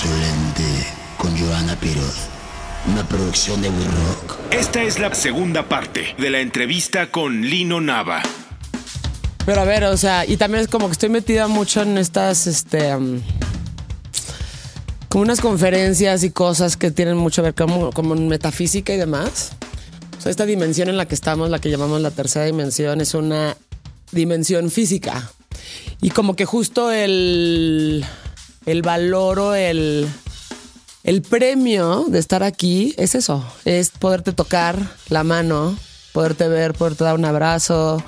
Insolente con Joana Piroz. Una producción de We Rock. Esta es la segunda parte de la entrevista con Lino Nava. Pero a ver, o sea, y también es como que estoy metida mucho en estas, este, um, como unas conferencias y cosas que tienen mucho que ver como, como metafísica y demás. O sea, esta dimensión en la que estamos, la que llamamos la tercera dimensión, es una dimensión física. Y como que justo el, el valor o el, el premio de estar aquí es eso, es poderte tocar la mano, poderte ver, poderte dar un abrazo,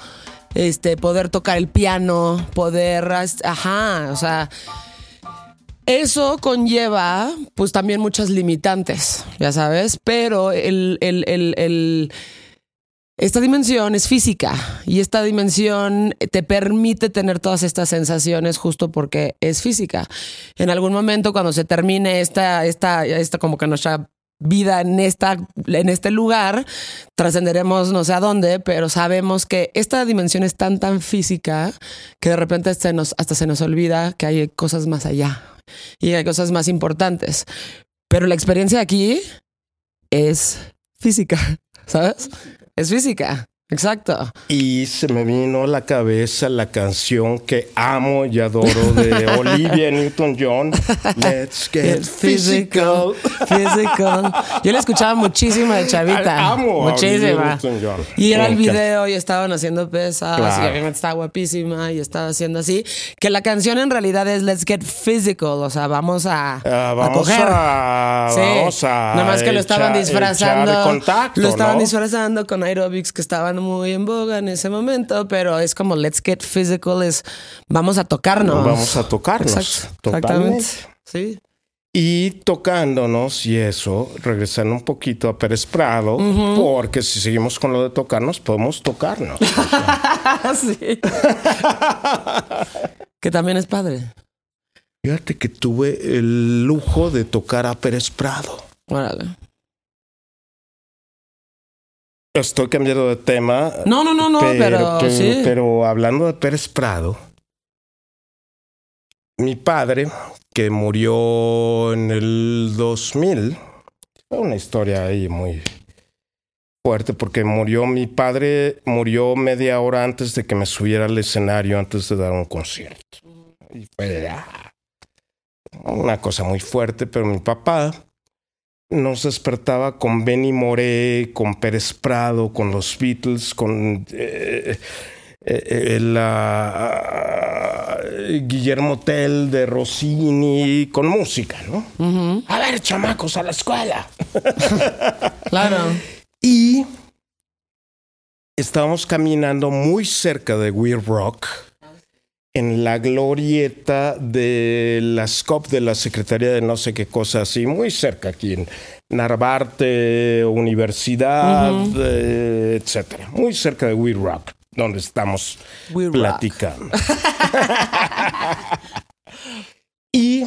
este, poder tocar el piano, poder, ajá, o sea, eso conlleva pues también muchas limitantes, ya sabes, pero el, el, el, el esta dimensión es física y esta dimensión te permite tener todas estas sensaciones justo porque es física. En algún momento cuando se termine esta, esta, esta como que nuestra vida en, esta, en este lugar, trascenderemos no sé a dónde, pero sabemos que esta dimensión es tan, tan física que de repente se nos, hasta se nos olvida que hay cosas más allá y hay cosas más importantes. Pero la experiencia aquí es física, ¿sabes? Es física. Exacto. Y se me vino a la cabeza la canción que amo y adoro de Olivia Newton-John. Let's get physical. Physical. Yo la escuchaba muchísimo de chavita. Amo a Muchísima. Newton-John. Y era el video y estaban haciendo pesas Claro. y obviamente estaba guapísima y estaba haciendo así. Que la canción en realidad es Let's Get Physical. O sea, vamos a, a vamos coger. a- vamos a Nada más que lo estaban disfrazando. contacto, lo estaban ¿no? disfrazando con aerobics que estaban muy en boga en ese momento, pero es como Let's Get Physical, es vamos a tocarnos. Vamos a tocarnos. Totalmente. exactamente. Sí. Y tocándonos y eso, regresando un poquito a Pérez Prado, porque si seguimos con lo de tocarnos, podemos tocarnos. sí. que también es padre. Fíjate que tuve el lujo de tocar a Pérez Prado. Órale. Estoy cambiando de tema. No, no, no, no, pero, pero, sí. pero hablando de Pérez Prado, mi padre, que murió en el 2000, fue una historia ahí muy fuerte porque murió mi padre, murió media hora antes de que me subiera al escenario antes de dar un concierto. Y fue ah, una cosa muy fuerte, pero mi papá nos despertaba con Benny Moré, con Pérez Prado, con los Beatles, con eh, eh, la, Guillermo Tell de Rossini, con música, ¿no? A ver, chamacos, a la escuela. Claro. Y estábamos caminando muy cerca de Weird Rock, en la glorieta de la SCOP de la Secretaría de no sé qué cosa así, muy cerca aquí en Narvarte, Universidad, eh, etcétera. Muy cerca de Rock, donde estamos We platicando. y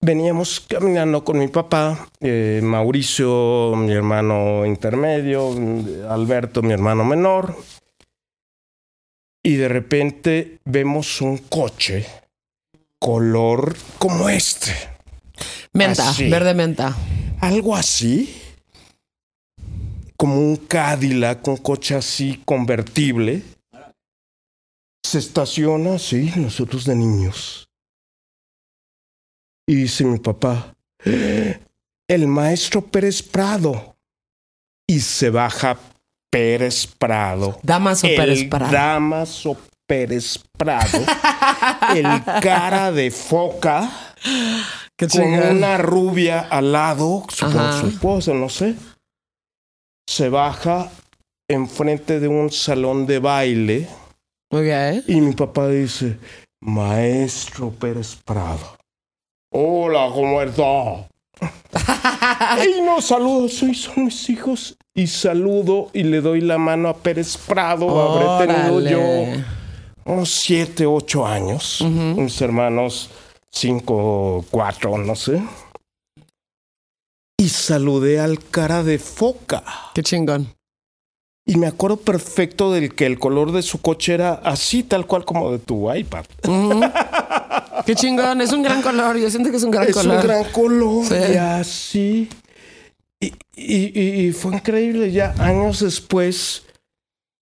veníamos caminando con mi papá, eh, Mauricio, mi hermano intermedio, Alberto, mi hermano menor. Y de repente vemos un coche color como este. Menta, Así. verde menta. Algo así. Como un Cadillac, un coche así convertible. Se estaciona, sí, nosotros de niños. Y dice mi papá, "¡Eh! el maestro Pérez Prado. Y se baja Pérez Prado. Damaso el Pérez Prado. Damaso Pérez Prado. el cara de foca Qué con una rubia al lado, supongo su esposa, no sé. Se baja enfrente de un salón de baile Ok. y mi papá dice, Maestro Pérez Prado. Hola, ¿cómo está? y no saludo, soy, son mis hijos. Y saludo y le doy la mano a Pérez Prado. Habré tenido yo unos siete, ocho años. Mis hermanos, cinco, cuatro, no sé. Y saludé al cara de foca. Qué chingón. Y me acuerdo perfecto del que el color de su coche era así, tal cual como de tu iPad. Qué chingón, es un gran color. Yo siento que es un gran es color. un gran color Sí. y así. Y, y- y- fue increíble. Ya años después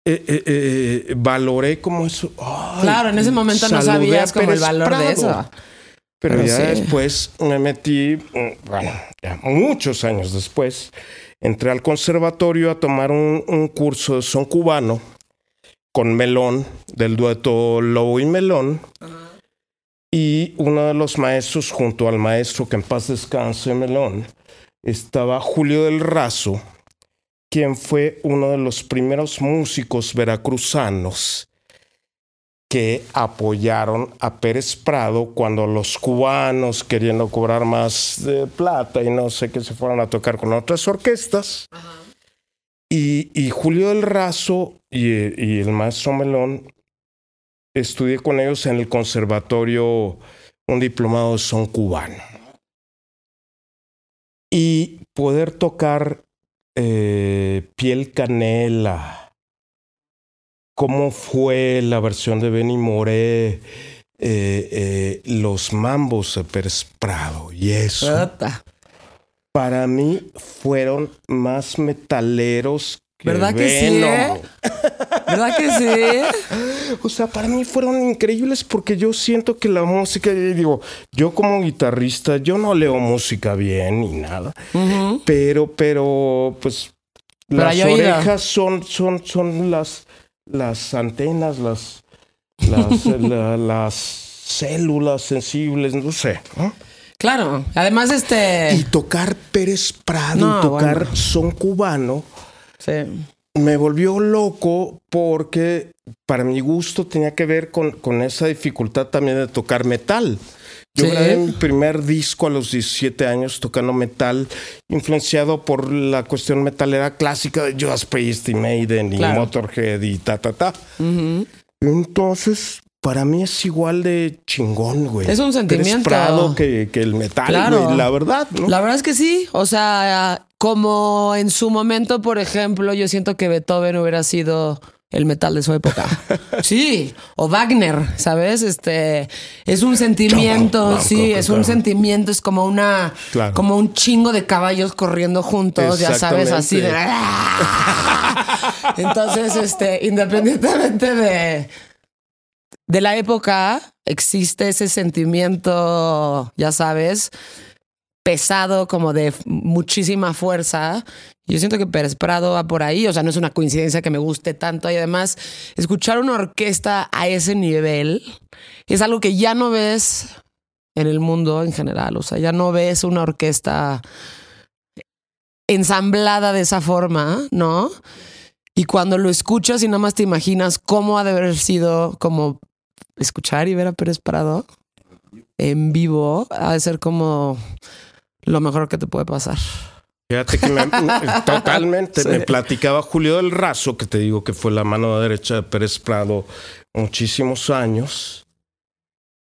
eh, eh, eh, valoré como eso. Ay, Claro, en ese momento no sabías como el valor de eso. Pero, Pero ya sí. después me metí, mm, bueno, ya muchos años después, entré al conservatorio a tomar un, un curso de son cubano con Melón, del dueto Lobo y Melón. Y uno de los maestros, junto al maestro que en paz descanse Melón, estaba Julio del Razo, quien fue uno de los primeros músicos veracruzanos que apoyaron a Pérez Prado cuando los cubanos queriendo cobrar más de plata y no sé qué se fueron a tocar con otras orquestas. Y, y Julio del Razo y, y el maestro Melón, estudié con ellos en el conservatorio un diplomado de son cubano. Y poder tocar eh, piel canela, cómo fue la versión de Benny Moré, eh, eh, los mambos de Pérez Prado y eso, para mí fueron más metaleros que ¿Verdad que sí, Venom. ¿Verdad que sí? O sea, para mí fueron increíbles porque yo siento que la música, digo, yo como guitarrista, yo no leo música bien ni nada, pero, pero, pues, Pero las oído. orejas son, son, son las, las antenas, las, las, la- las células sensibles, no sé. Claro. Además, este. Y tocar Pérez Prado, No, y tocar bueno. son cubano, Sí. Me volvió loco porque para mi gusto tenía que ver con, con esa dificultad también de tocar metal. Yo Sí. grabé mi primer disco a los 17 años tocando metal, influenciado por la cuestión metalera clásica de Judas Priest y Maiden y Claro. Motorhead y ta, ta, ta. Entonces, para mí es igual de chingón, güey. Es un sentimiento. Prado que, que el metal, Claro. güey, la verdad, ¿no? La verdad es que sí. O sea, como en su momento, por ejemplo, yo siento que Beethoven hubiera sido el metal de su época. Sí, o Wagner, ¿sabes? Este es un sentimiento, sí, es un sentimiento, es como una como un chingo de caballos corriendo juntos, ya sabes, así de Entonces, este, independientemente de de la época, existe ese sentimiento, ya sabes, pesado, como de muchísima fuerza. Yo siento que Pérez Prado va por ahí, o sea, no es una coincidencia que me guste tanto y además escuchar una orquesta a ese nivel es algo que ya no ves en el mundo en general, o sea, ya no ves una orquesta ensamblada de esa forma, ¿no? Y cuando lo escuchas y nada más te imaginas cómo ha de haber sido como escuchar y ver a Pérez Prado en vivo, ha de ser como lo mejor que te puede pasar. Fíjate que me- totalmente Sí. me platicaba Julio del Razo, que te digo que fue la mano derecha de Pérez Prado muchísimos años.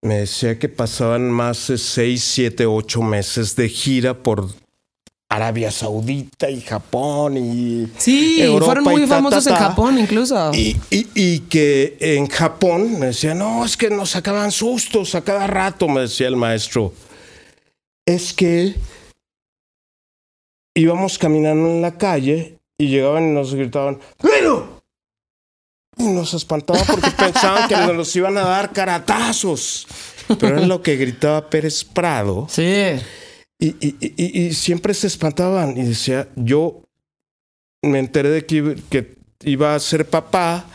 Me decía que pasaban más de seis, siete, ocho meses de gira por Arabia Saudita y Japón y Sí, Europa fueron y muy ta, famosos ta, en. Japón incluso. y, y- y que en Japón me decía, no, es que nos sacaban sustos a cada rato, me decía el maestro. Es que íbamos caminando en la calle y llegaban y nos gritaban, ¡Bueno! Y nos espantaba porque pensaban que nos iban a dar caratazos. Pero era lo que gritaba Pérez Prado. Sí. Y, y- y- y siempre se espantaban y decía, yo me enteré de que, iba- que iba a ser papá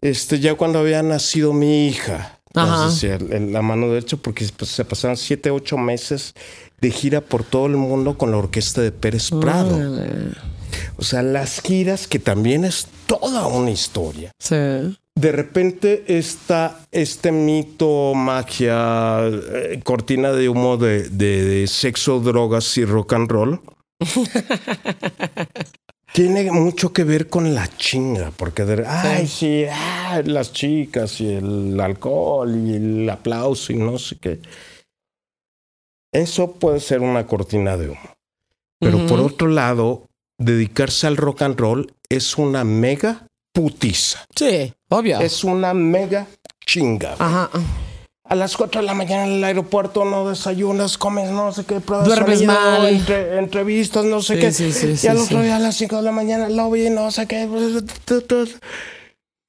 este, ya cuando había nacido mi hija. Ajá. El- la mano derecha porque pues, se pasaron siete, ocho meses de gira por todo el mundo con la orquesta de Pérez Prado. O sea, las giras que también es toda una historia. Sí. De repente está este mito, magia, eh, cortina de humo de, de- de sexo, drogas y rock and roll. Tiene mucho que ver con la chinga, porque de, ay, sí, ah, las chicas y el alcohol y el aplauso y no sé qué. Eso puede ser una cortina de humo. Pero Ujú. por otro lado, dedicarse al rock and roll es una mega putiza. Sí, obvio. Es una mega chinga. Ajá. A las 4 de la mañana en el aeropuerto, no desayunas, comes, no sé qué, pruebas Duermes sonido, mal. entre- entrevistas, no sé Sí, qué. sí, sí, y al otro día a las 5 de la mañana, lobby, no sé qué.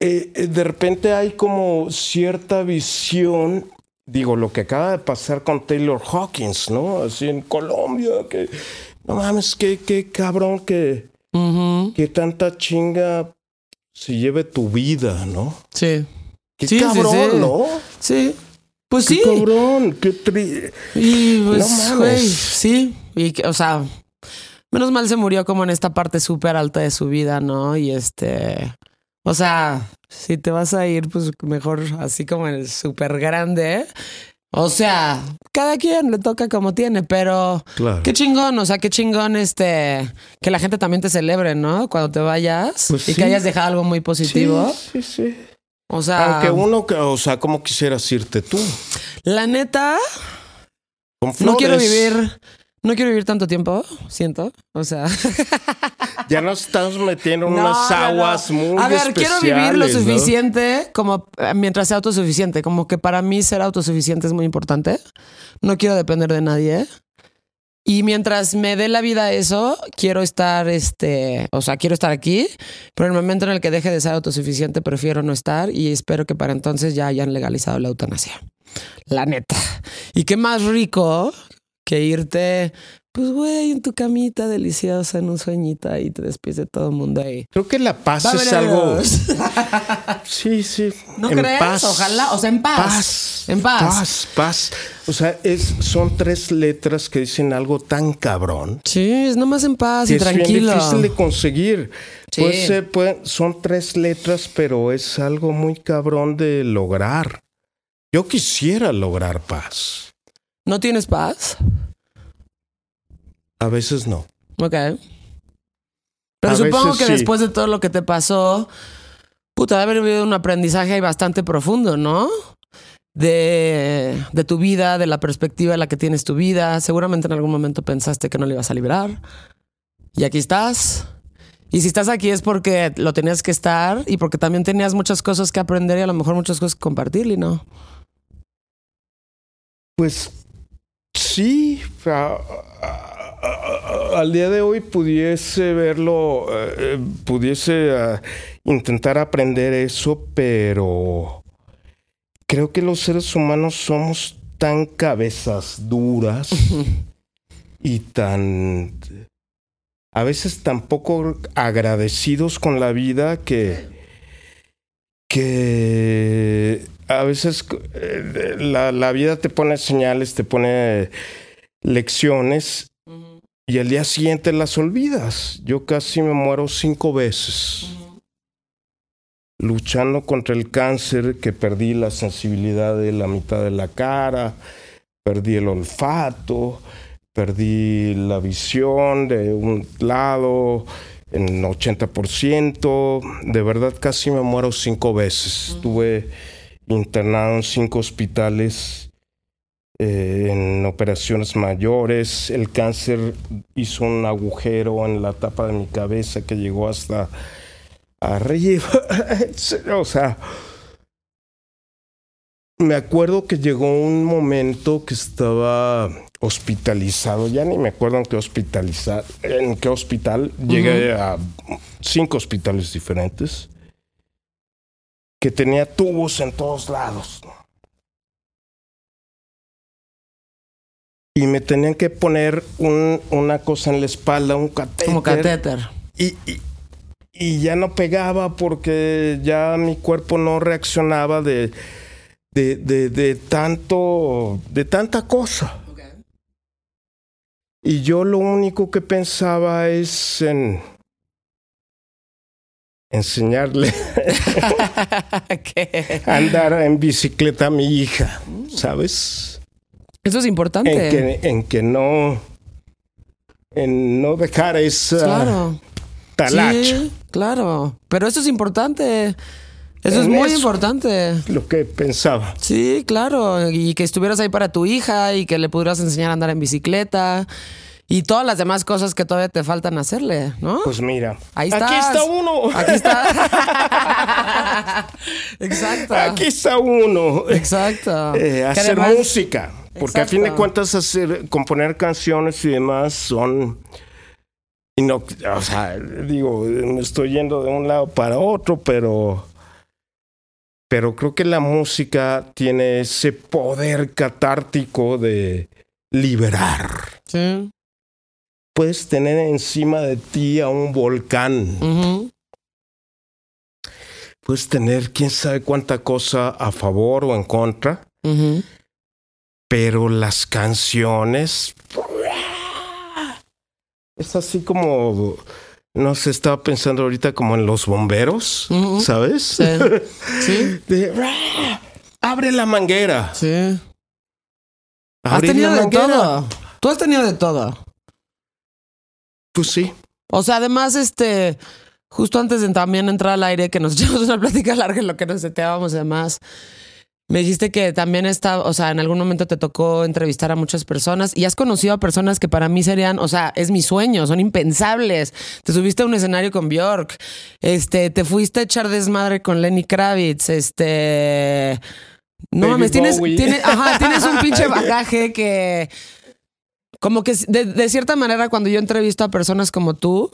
Eh, eh, de repente hay como cierta visión, digo, lo que acaba de pasar con Taylor Hawkins, ¿no? Así en Colombia, que no mames, qué, qué cabrón que, que tanta chinga se lleve tu vida, ¿no? Sí. Qué Sí, sí, cabrón, sí. ¿no? Sí. Pues Qué sí. cabrón, qué tri... Y pues, No güey, sí. Y, o sea, menos mal se murió como en esta parte súper alta de su vida, ¿no? Y este. O sea, si te vas a ir, pues mejor así como en el súper grande. O sea, cada quien le toca como tiene, pero Claro. qué chingón, o sea, qué chingón este que la gente también te celebre, ¿no? Cuando te vayas Pues y sí. que hayas dejado algo muy positivo. Sí, sí, sí. O sea, Aunque uno, o sea, ¿cómo quisieras irte tú? la neta, Con no quiero vivir, no quiero vivir tanto tiempo, siento. O sea, Ya nos estamos metiendo en No, unas no, no. aguas muy A ver, quiero vivir lo suficiente como eh, mientras sea autosuficiente. Como que para mí ser autosuficiente es muy importante. No quiero depender de nadie. Y mientras me dé la vida eso, quiero estar, este, o sea, quiero estar aquí, pero en el momento en el que deje de ser autosuficiente, prefiero no estar y espero que para entonces ya hayan legalizado la eutanasia. La neta. Y qué más rico que irte, pues, güey, en tu camita deliciosa, en un sueñito ahí, te despides de todo el mundo ahí. Creo que la paz es algo. Sí, sí. ¿No en crees? Paz. Ojalá, o sea, en paz. Paz. En paz. Paz, paz. O sea, es, son tres letras que dicen algo tan cabrón. Sí, es nomás en paz y es bien tranquilo. difícil de conseguir. Sí. Puede- son tres letras, pero es algo muy cabrón de lograr. Yo quisiera lograr paz. ¿No tienes paz? A veces no. Ok. Pero A supongo que sí. después de todo lo que te pasó, puta, debe haber habido un aprendizaje ahí bastante profundo, ¿no? De, de tu vida, de la perspectiva en la que tienes tu vida. Seguramente en algún momento pensaste que no lo ibas a librar. Y aquí estás. Y si estás aquí es porque lo tenías que estar y porque también tenías muchas cosas que aprender y a lo mejor muchas cosas que compartir, ¿no? Pues sí, al día de hoy pudiese verlo, eh, eh, pudiese ah, intentar aprender eso, pero creo que los seres humanos somos tan cabezas duras y tan a veces tan poco agradecidos con la vida que que a veces eh, la, la vida te pone señales, te pone lecciones y al día siguiente las olvidas. Yo casi me muero cinco veces luchando contra el cáncer, que perdí la sensibilidad de la mitad de la cara, perdí el olfato, perdí la visión de un lado en 80%. De verdad casi me muero cinco veces. Estuve internado en cinco hospitales eh, en operaciones mayores. El cáncer hizo un agujero en la tapa de mi cabeza que llegó hasta arriba. o sea, me acuerdo que llegó un momento que estaba hospitalizado, ya ni me acuerdo en qué hospitalizar, en qué hospital, llegué a cinco hospitales diferentes, que tenía tubos en todos lados. Y me tenían que poner un- una cosa en la espalda, un catéter. Como catéter. Y, y- y ya no pegaba porque ya mi cuerpo no reaccionaba de, de, de, de tanto, de tanta cosa. Y yo lo único que pensaba es en enseñarle a andar en bicicleta a mi hija, ¿sabes? Eso es importante. En que, en que no, en no dejar esa Claro. talacha. Sí, claro. Pero eso es importante. Eso es muy eso. importante. Lo que pensaba. Sí, claro. Y que estuvieras ahí para tu hija y que le pudieras enseñar a andar en bicicleta. Y todas las demás cosas que todavía te faltan hacerle, ¿no? Pues mira, Ahí aquí estás. está uno. Aquí está. Exacto. Aquí está uno. Exacto. Eh, hacer además- música. Porque a fin de cuentas hacer, componer canciones y demás son... y no- o sea, digo, me estoy yendo de un lado para otro, pero... Pero creo que la música tiene ese poder catártico de liberar. Sí. Puedes tener encima de ti a un volcán. Puedes tener quién sabe cuánta cosa a favor o en contra. Pero las canciones es así como no sé estaba pensando ahorita como en los bomberos sabes Sí. Sí. De, "Ah, abre la manguera Sí. Has tenido la de manguera". todo. Tú has tenido de todo. pues sí O sea, además, este, justo antes de también entrar al aire, que nos echamos una plática larga en lo que nos seteábamos y demás, me dijiste que también está, o sea, en algún momento te tocó entrevistar a muchas personas y has conocido a personas que para mí serían, o sea, es mi sueño, son impensables. Te subiste a un escenario con Bjork, este, te fuiste a echar desmadre con Lenny Kravitz, este. No David mames, tienes, tienes, ajá, tienes un pinche bagaje que. Como que de, de cierta manera, cuando yo entrevisto a personas como tú,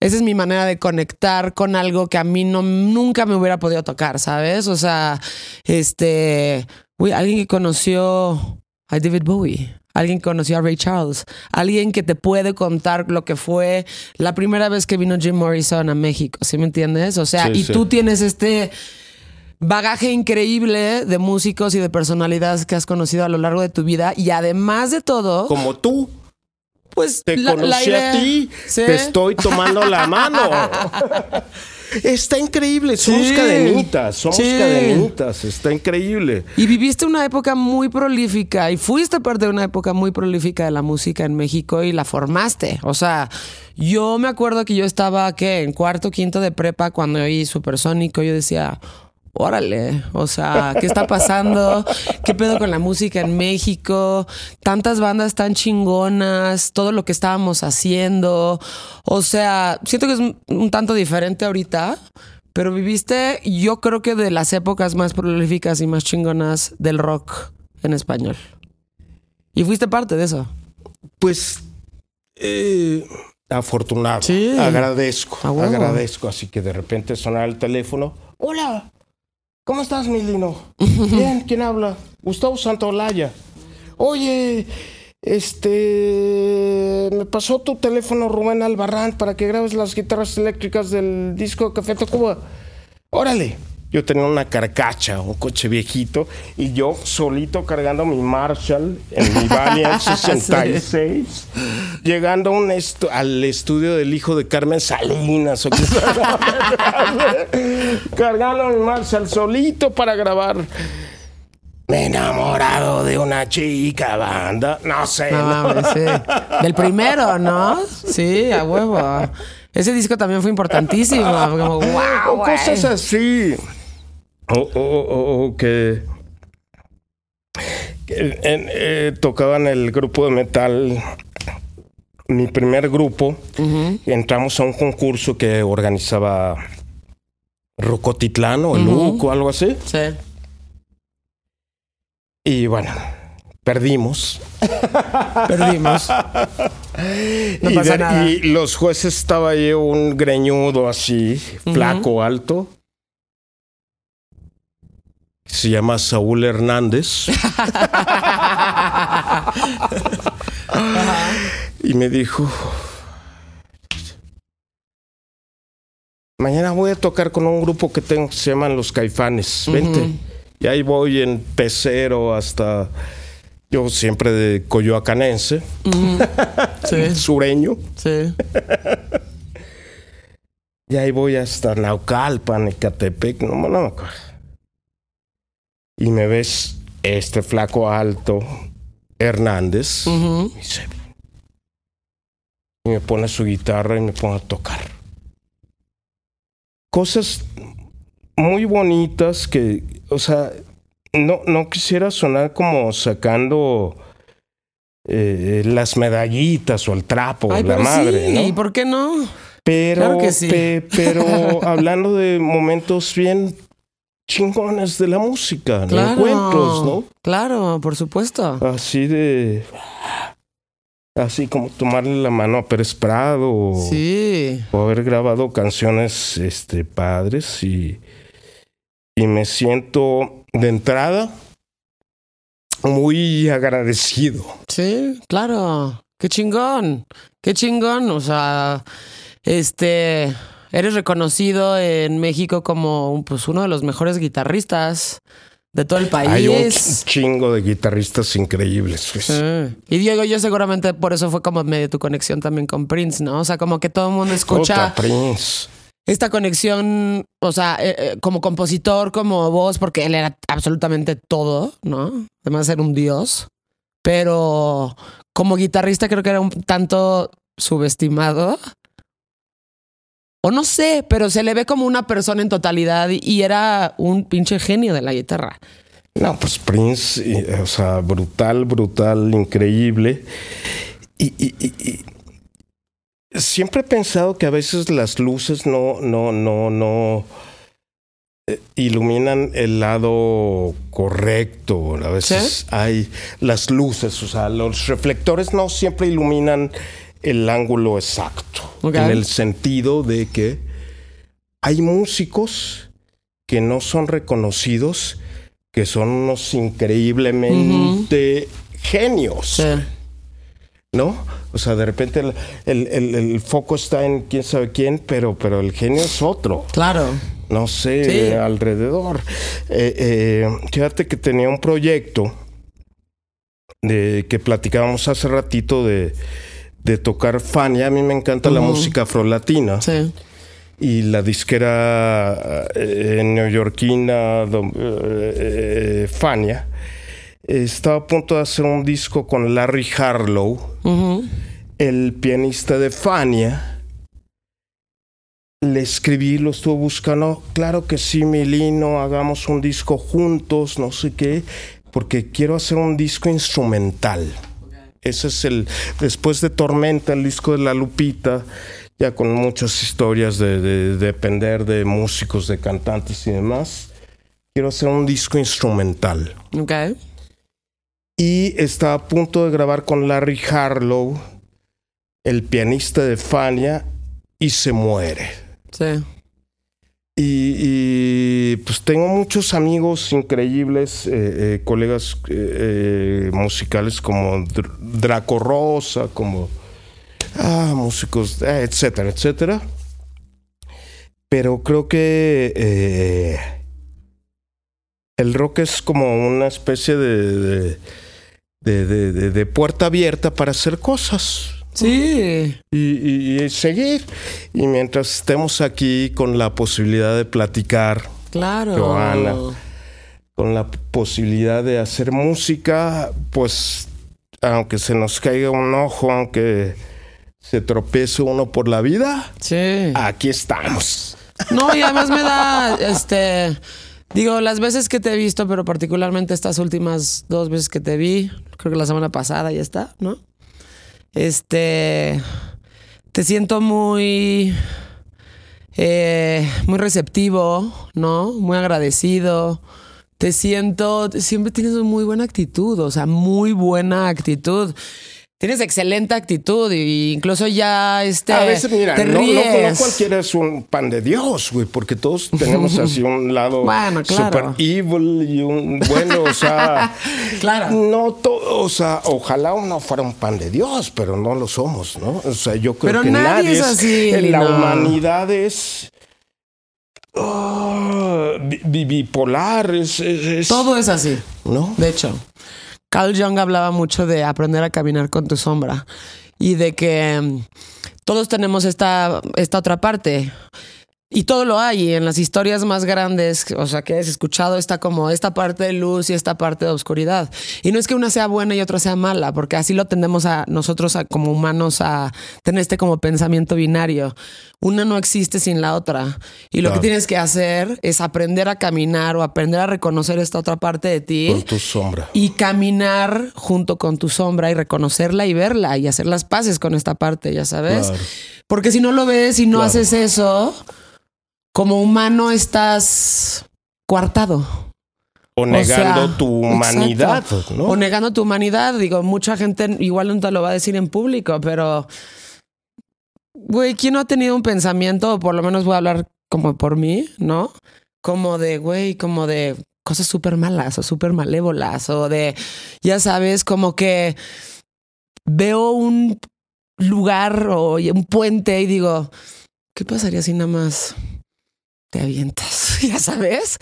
esa es mi manera de conectar con algo que a mí no, nunca me hubiera podido tocar, ¿sabes? O sea, este, uy, alguien que conoció a David Bowie, alguien que conoció a Ray Charles, alguien que te puede contar lo que fue la primera vez que vino Jim Morrison a México, ¿sí me entiendes? O sea, Sí, y sí. tú tienes este bagaje increíble de músicos y de personalidades que has conocido a lo largo de tu vida y además de todo, como tú pues te la- conocí a ti Sí. te estoy tomando la mano está increíble somos Sí. cadenitas somos Sí. cadenitas está increíble Y viviste una época muy prolífica y fuiste parte de una época muy prolífica de la música en México y la formaste. O sea, yo me acuerdo que yo estaba, ¿qué? En cuarto, quinto de prepa cuando oí Supersónico. Yo decía, órale, o sea, ¿qué está pasando? ¿Qué pedo con la música en México? Tantas bandas tan chingonas, todo lo que estábamos haciendo. O sea, siento que es un- tanto diferente ahorita. Pero viviste, yo creo que de las épocas más prolíficas y más chingonas del rock en español. Y fuiste parte de eso. Pues eh, afortunado. Sí. Agradezco. Agradezco. Así que de repente sonaba el teléfono. Hola. ¿Cómo estás, mi Lino? Bien, ¿quién habla? Gustavo Santolaya. Oye, este. Me pasó tu teléfono Rubén Albarrán para que grabes las guitarras eléctricas del disco Café Tacuba. Órale. Yo tenía una carcacha, un coche viejito, y yo solito cargando mi Marshall en mi Valiant 66, llegando a un estu- al estudio del hijo de Carmen Salinas, o cargando mi Marshall solito para grabar. Me he enamorado de una chica banda, no sé. No ¿no? mames, sí. Del primero, ¿no? Sí, a huevo. Ese disco también fue importantísimo. Como, wow, o cosas así. O, o- o- o que, eh, tocaban el grupo de metal, mi primer grupo. Entramos a un concurso que organizaba Rocotitlán o el Luco, algo así. Sí. Y bueno, perdimos. Perdimos. No y, pasa de- nada. y los jueces estaba ahí un greñudo así, flaco, alto. Se llama Saúl Hernández. y me dijo, mañana voy a tocar con un grupo que tengo que se llaman Los Caifanes. Vente. Y ahí voy en pecero hasta... Yo siempre de coyoacanense, Sí, sureño. sí. Y ahí voy hasta Naucalpan, Ecatepec, no, no me acuerdo. Y me ves este flaco alto, Hernández, Ujú. y, se- y me pone su guitarra y me pone a tocar. Cosas muy bonitas que, o sea, no, no quisiera sonar como sacando eh, las medallitas o el trapo, Ay, la pero madre, sí, ¿no? ¿y por qué no? Pero, Claro que sí. pe- pero hablando de momentos bien chingones de la música, de Claro. encuentros, ¿no? Claro, por supuesto. Así de. Así como tomarle la mano a Pérez Prado o, Sí. o haber grabado canciones este, padres y, y me siento de entrada muy agradecido. Sí, claro. Qué chingón. Qué chingón. O sea, este. Eres reconocido en México como un- pues, uno de los mejores guitarristas de todo el país. Hay un ch- chingo de guitarristas increíbles. pues. Y Diego, yo seguramente por eso fue como medio tu conexión también con Prince, ¿no? O sea, como que todo el mundo escucha Puta, Prince. esta conexión, o sea, eh, eh, como compositor, como voz, porque él era absolutamente todo, ¿no? Además de ser un dios. Pero como guitarrista creo que era un tanto subestimado. O no sé, pero se le ve como una persona en totalidad y- era un pinche genio de la guitarra. No, pues Prince, o sea, brutal, brutal, increíble. Y, y- y- y siempre he pensado que a veces las luces no, no, no, no eh, iluminan el lado correcto. A veces hay las luces, o sea, los reflectores no siempre iluminan el ángulo exacto. En el sentido de que hay músicos que no son reconocidos, que son unos increíblemente genios, Sí. ¿no? O sea, de repente el, el- el- el foco está en quién sabe quién, pero, pero el genio es otro, Claro. no sé, Sí. eh, alrededor. Eh, eh, fíjate que tenía un proyecto de que platicábamos hace ratito de, de tocar Fania. A mí me encanta la música afrolatina Sí. y la disquera eh, neoyorquina eh, eh, Fania estaba a punto de hacer un disco con Larry Harlow, el pianista de Fania. Le escribí, lo estuvo buscando. Claro que sí, Milino, hagamos un disco juntos, no sé qué, porque quiero hacer un disco instrumental. Ese es el. Después de Tormenta, el disco de La Lupita, ya con muchas historias de, de- de depender de músicos, de cantantes y demás. Quiero hacer un disco instrumental. Ok. Y está a punto de grabar con Larry Harlow, el pianista de Fania, y se muere. Sí. Y, pues tengo muchos amigos increíbles, eh, eh, colegas eh, musicales como Dr- Draco Rosa, como ah, músicos, etcétera, etcétera. Pero creo que el rock es como una especie de- de- de puerta abierta para hacer cosas Sí. y, y- y seguir. Y mientras estemos aquí con la posibilidad de platicar, Claro. Joana. con la posibilidad de hacer música, pues aunque se nos caiga un ojo, aunque se tropiece uno por la vida, Sí. aquí estamos. No, y además me da, este, digo, las veces que te he visto, pero particularmente estas últimas dos veces que te vi, creo que la semana pasada ya está, ¿no? Este, te siento muy, eh, muy receptivo, ¿no? Muy agradecido. Te siento, siempre tienes muy buena actitud, o sea, muy buena actitud. Tienes excelente actitud y incluso ya este A veces, mira, te no, no- no ríes. cualquiera es un pan de Dios, güey, porque todos tenemos así un lado Bueno, claro. super evil y un bueno, o sea, Claro. no todo, o sea, ojalá uno fuera un pan de Dios, pero no lo somos, ¿no? O sea, yo creo Pero que nadie nadie es así, en la humanidad es bi- bipolar, es, es- es- Todo es así. ¿no? De hecho, Carl Jung hablaba mucho de aprender a caminar con tu sombra y de que mm, todos tenemos esta, esta otra parte. Y todo lo hay, y en las historias más grandes, o sea, que has escuchado, está como esta parte de luz y esta parte de oscuridad. Y no es que una sea buena y otra sea mala, porque así lo tendemos a nosotros a- como humanos a tener este como pensamiento binario. Una no existe sin la otra. Y lo Claro. que tienes que hacer es aprender a caminar o aprender a reconocer esta otra parte de ti Con tu sombra. y caminar junto con tu sombra y reconocerla y verla y hacer las paces con esta parte, ya sabes. Claro. Porque si no lo ves y no Claro. haces eso, como humano estás coartado. O negando sea, tu humanidad, exacto. ¿no? O negando tu humanidad. Digo, mucha gente igual no te lo va a decir en público, pero. Güey, ¿quién no ha tenido un pensamiento? O por lo menos voy a hablar como por mí, ¿no? Como de, güey, como de cosas súper malas o súper malévolas o de, ya sabes, como que veo un lugar o un puente y digo, ¿qué pasaría si nada más te avientas? Ya sabes.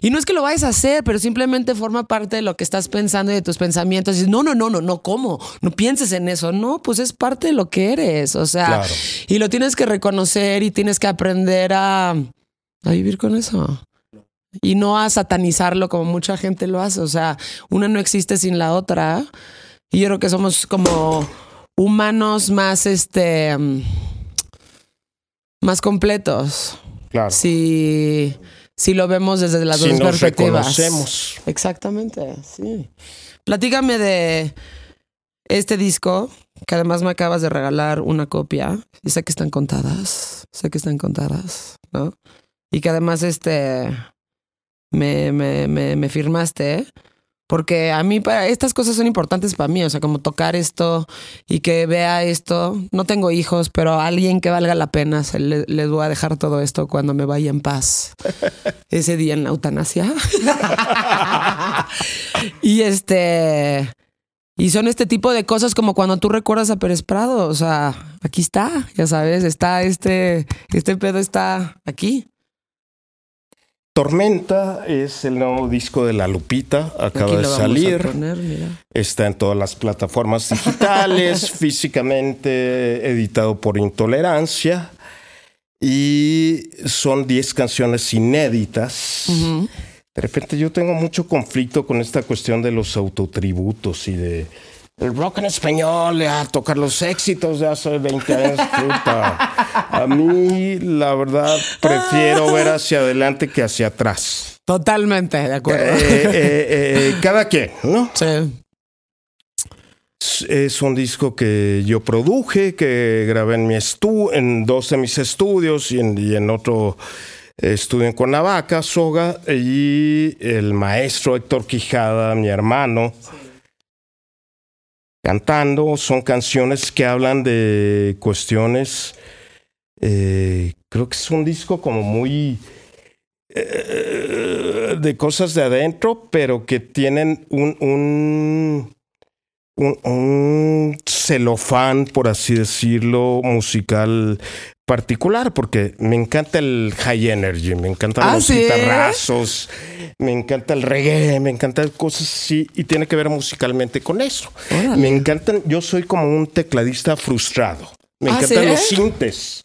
Y no es que lo vayas a hacer, pero simplemente forma parte de lo que estás pensando y de tus pensamientos. Y dices, no, no, no, no, no, ¿cómo? No pienses en eso. No, pues es parte de lo que eres. O sea, Claro. y lo tienes que reconocer y tienes que aprender a, a vivir con eso. Y no a satanizarlo como mucha gente lo hace. O sea, una no existe sin la otra. Y yo creo que somos como humanos más, este, mm, más completos. Claro. Si, si lo vemos desde las Si dos nos perspectivas. reconocemos. Exactamente, sí. Platícame de este disco, que además me acabas de regalar una copia. Y sé que están contadas, sé que están contadas, ¿no? Y que además este me, me, me, me firmaste. Porque a mí, para estas cosas son importantes para mí, o sea, como tocar esto y que vea esto. No tengo hijos, pero a alguien que valga la pena se le- les voy a dejar todo esto cuando me vaya en paz. Ese día en la eutanasia. y este. Y son este tipo de cosas como cuando tú recuerdas a Pérez Prado. O sea, aquí está, ya sabes, está este, este pedo está aquí. Tormenta es el nuevo disco de La Lupita, acaba Aquí de salir. poner. Está en todas las plataformas digitales, físicamente editado por Intolerancia. Y son 10 canciones inéditas. De repente yo tengo mucho conflicto con esta cuestión de los autotributos y de el rock en español, a tocar los éxitos de hace 20 años. puta. A mí, la verdad, prefiero ver hacia adelante que hacia atrás. Totalmente, de acuerdo. Eh, eh, eh, cada quien, ¿no? sí. Es- un disco que yo produje, que grabé en mi estu en dos de mis estudios y en, y en otro estudio en Cuernavaca, Soga, y el maestro Héctor Quijada, mi hermano, cantando. Son canciones que hablan de cuestiones. eh, creo que es un disco como muy eh, de cosas de adentro, pero que tienen un, un, un, un celofán, por así decirlo, musical particular, porque me encanta el high energy, me encantan Ah, los ¿sí? guitarrazos, me encanta el reggae, me encantan cosas así, y tiene que ver musicalmente con eso. Órale. Me encantan, yo soy como un tecladista frustrado. Me ¿Ah, encantan sí? los sintes.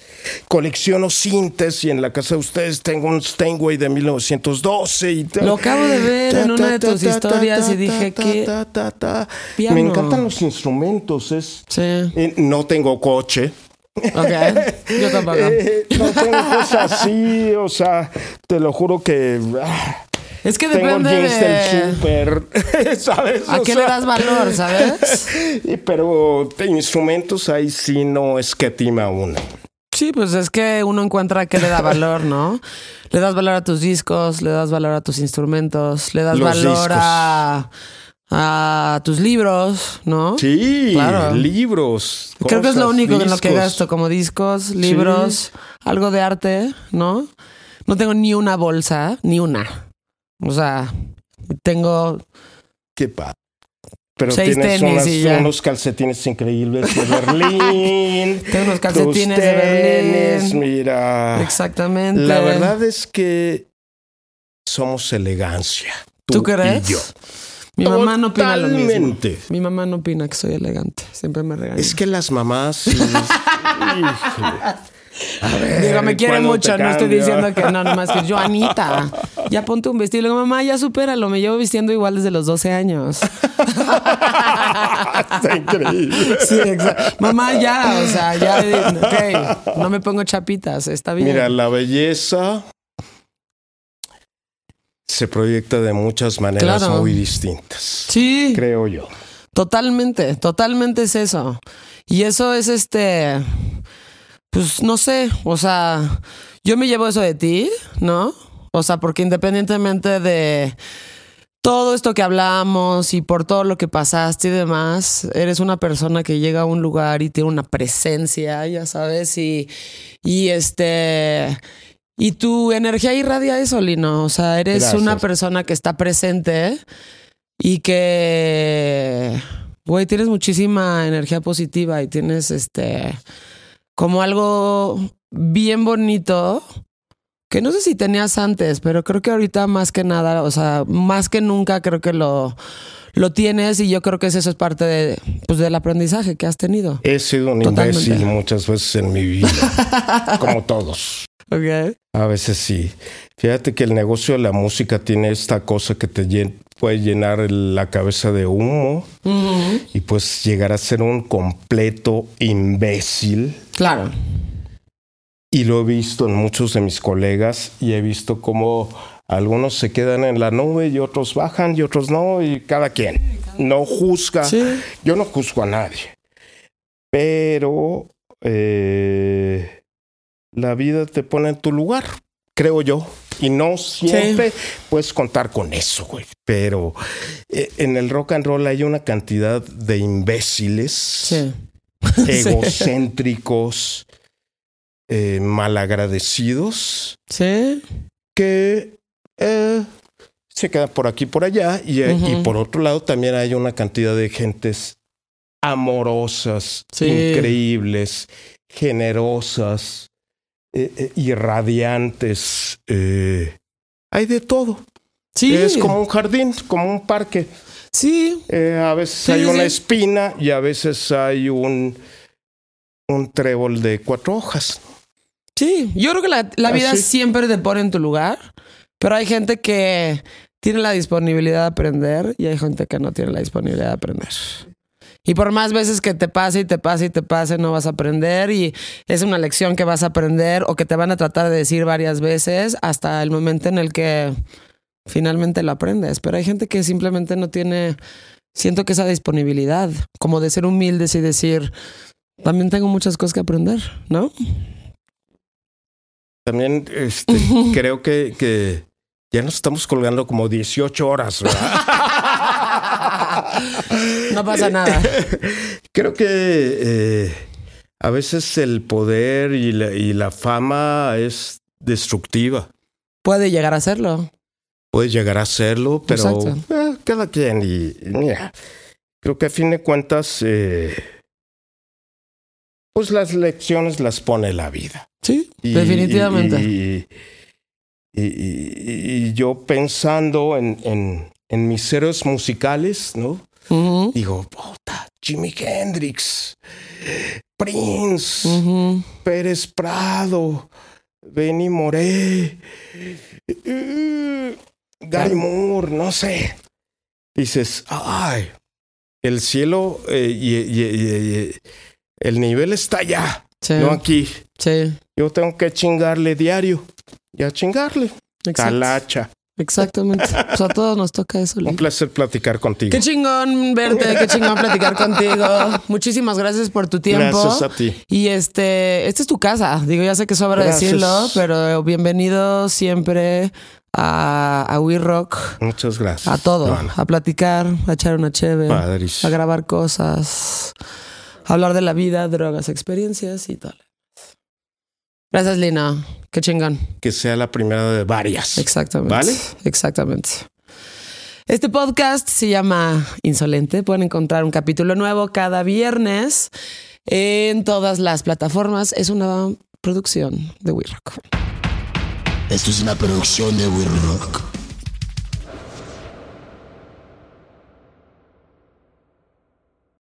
Colecciono sintes y en la casa de ustedes tengo un Steinway de 1912 y tal. Lo acabo de ver en una de tus historias y dije, ¿qué ta, ta, ta. piano? Me encantan los instrumentos. Es, Sí. eh, no tengo coche. Ok. Yo tampoco. Eh, no tengo cosas así. O sea, te lo juro que ah, es que tengo depende jeans de. del súper. ¿Sabes? ¿A O qué sea, le das valor, sabes? Pero de instrumentos ahí sí no escatima uno. Sí, pues es que uno encuentra que le da valor, ¿no? Le das valor a tus discos, le das valor a tus instrumentos, le das Los valor discos. a, a tus libros, ¿no? Sí, Claro. libros. Creo que es lo único en lo que gasto, como discos, libros, algo de arte, ¿no? No tengo ni una bolsa, ni una. O sea, tengo Qué padre. Pero Seis tienes tenis unas- y ya. unos calcetines increíbles de Berlín. Tengo unos calcetines de Berlín. Mira. Exactamente. La verdad es que somos elegancia. ¿Tú crees? Y yo. Mi mamá no opina lo mismo. Mi mamá no opina que soy elegante. Siempre me regaña. Es que las mamás. Digo, me quiere ¿cuándo mucho, no estoy diciendo que no, nomás que yo, Anita, ya ponte un vestido. Le digo, mamá, ya supéralo, me llevo vistiendo igual desde los 12 años. Está increíble. Sí, exacto. Mamá, ya, o sea, ya, ok, no me pongo chapitas, está bien. Mira, la belleza se proyecta de muchas maneras Claro. muy distintas, sí, creo yo. totalmente, totalmente es eso. Y eso es este, pues no sé, o sea, yo me llevo eso de ti, ¿no? O sea, porque independientemente de todo esto que hablamos y por todo lo que pasaste y demás, eres una persona que llega a un lugar y tiene una presencia, ya sabes, y, y este... Y tu energía irradia eso, Lino. O sea, eres Gracias. una persona que está presente y que, güey, tienes muchísima energía positiva y tienes este, como algo bien bonito que no sé si tenías antes, pero creo que ahorita más que nada, o sea, más que nunca creo que lo, lo tienes y yo creo que eso es parte de, pues, del aprendizaje que has tenido. He sido un Totalmente. imbécil muchas veces en mi vida, como todos. Ok. A veces sí. Fíjate que el negocio de la música tiene esta cosa que te llen- puede llenar la cabeza de humo y pues llegar a ser un completo imbécil. Claro. Y lo he visto en muchos de mis colegas y he visto cómo algunos se quedan en la nube y otros bajan y otros no y cada quien. No juzga. Sí. Yo no juzgo a nadie. Pero eh, la vida te pone en tu lugar, creo yo. Y no siempre puedes contar con eso, güey. Pero eh, en el rock and roll hay una cantidad de imbéciles Sí. egocéntricos, eh, malagradecidos, Sí. que eh, se quedan por aquí y por allá. Y, por otro lado también hay una cantidad de gentes amorosas, increíbles, generosas, eh, eh, irradiantes. eh, hay de todo. Sí. Es como un jardín, como un parque. Sí. Eh, a veces Sí, hay sí, una espina y a veces hay un, un trébol de cuatro hojas. Sí, yo creo que la, la vida Así. siempre te pone en tu lugar, pero hay gente que tiene la disponibilidad de aprender y hay gente que no tiene la disponibilidad de aprender. Y por más veces que te pase y te pase y te pase, no vas a aprender y es una lección que vas a aprender o que te van a tratar de decir varias veces hasta el momento en el que finalmente lo aprendes. Pero hay gente que simplemente no tiene, siento que esa disponibilidad, como de ser humildes y decir, también tengo muchas cosas que aprender, ¿no? También este, creo que, que ya nos estamos colgando como 18 horas, ¿verdad? No pasa nada. creo que eh, a veces el poder y la, y la fama es destructiva. Puede llegar a serlo. Puede llegar a serlo, pero eh, cada quien. Y, mira, creo que a fin de cuentas, eh, pues las lecciones las pone la vida. Sí, Y- definitivamente. Y, y- y- y yo pensando en, en, en mis héroes musicales, ¿no? Digo, puta, Jimi Hendrix, Prince, ujú. Pérez Prado, Benny Moré, eh, Gary Moore, no sé. Dices, ay, el cielo eh, y, y- y- y- el nivel está allá, Sí, no aquí. sí. Yo tengo que chingarle diario. Ya chingarle. Exacto. Talacha. Exactamente. A todos nos toca eso. Un Lili. placer platicar contigo. Qué chingón verte, qué chingón platicar contigo. Muchísimas gracias por tu tiempo. Gracias a ti. Y este, esta es tu casa. Digo, ya sé que sobra Gracias. decirlo, pero bienvenido siempre a, a We Rock, Muchas gracias. a todo, a platicar, a echar una cheve, Padrísimo. a grabar cosas, a hablar de la vida, drogas, experiencias y tal. Gracias, Lina. Qué chingón. Que sea la primera de varias. Exactamente. ¿Vale? Exactamente. Este podcast se llama Insolente. Pueden encontrar un capítulo nuevo cada viernes en todas las plataformas. Es una producción de We Rock. Esto es una producción de We Rock.